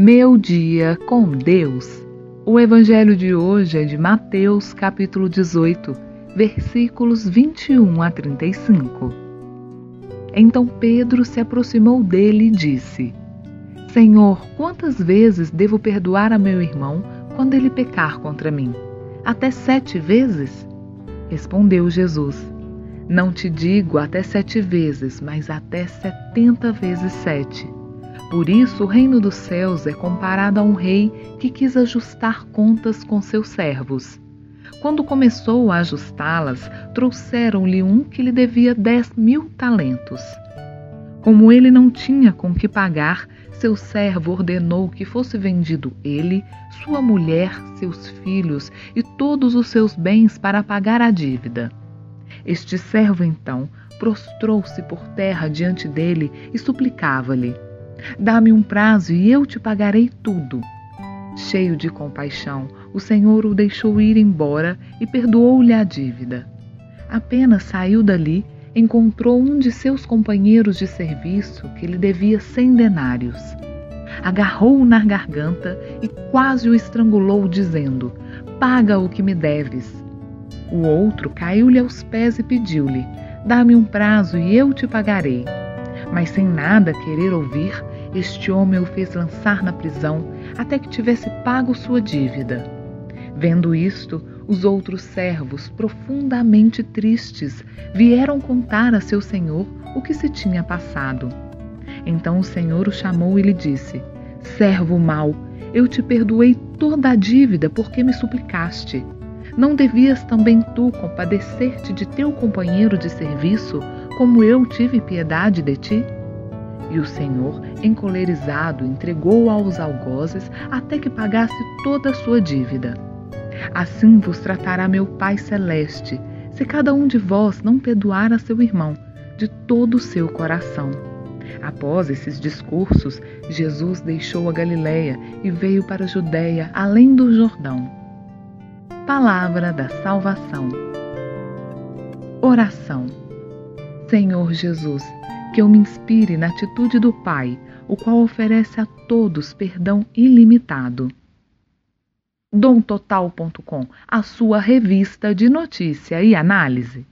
Meu dia com Deus. O evangelho de hoje é de Mateus, capítulo 18, versículos 21 a 35. Então Pedro se aproximou dele e disse: Senhor, quantas vezes devo perdoar a meu irmão quando ele pecar contra mim? Até sete vezes? Respondeu Jesus: Não te digo até sete vezes, mas até setenta vezes sete. Por isso, o reino dos céus é comparado a um rei que quis ajustar contas com seus servos. Quando começou a ajustá-las, trouxeram-lhe um que lhe devia dez mil talentos. Como ele não tinha com que pagar, seu servo ordenou que fosse vendido ele, sua mulher, seus filhos e todos os seus bens para pagar a dívida. Este servo então prostrou-se por terra diante dele e suplicava-lhe: Dá-me um prazo e eu te pagarei tudo. Cheio de compaixão, o Senhor o deixou ir embora e perdoou-lhe a dívida. Apenas saiu dali, encontrou um de seus companheiros de serviço que lhe devia cem denários. Agarrou-o na garganta e quase o estrangulou, dizendo: Paga o que me deves. O outro caiu-lhe aos pés e pediu-lhe: Dá-me um prazo e eu te pagarei. Mas sem nada querer ouvir, este homem o fez lançar na prisão até que tivesse pago sua dívida. Vendo isto, os outros servos, profundamente tristes, vieram contar a seu senhor o que se tinha passado. Então o senhor o chamou e lhe disse: Servo mau, eu te perdoei toda a dívida porque me suplicaste. Não devias também tu compadecer-te de teu companheiro de serviço, como eu tive piedade de ti? E o Senhor, encolerizado, entregou-o aos algozes até que pagasse toda a sua dívida. Assim vos tratará meu Pai Celeste, se cada um de vós não perdoar a seu irmão de todo o seu coração. Após esses discursos, Jesus deixou a Galiléia e veio para a Judéia, além do Jordão. Palavra da salvação. Oração. Senhor Jesus, que eu me inspire na atitude do Pai, o qual oferece a todos perdão ilimitado. DomTotal.com, a sua revista de notícia e análise.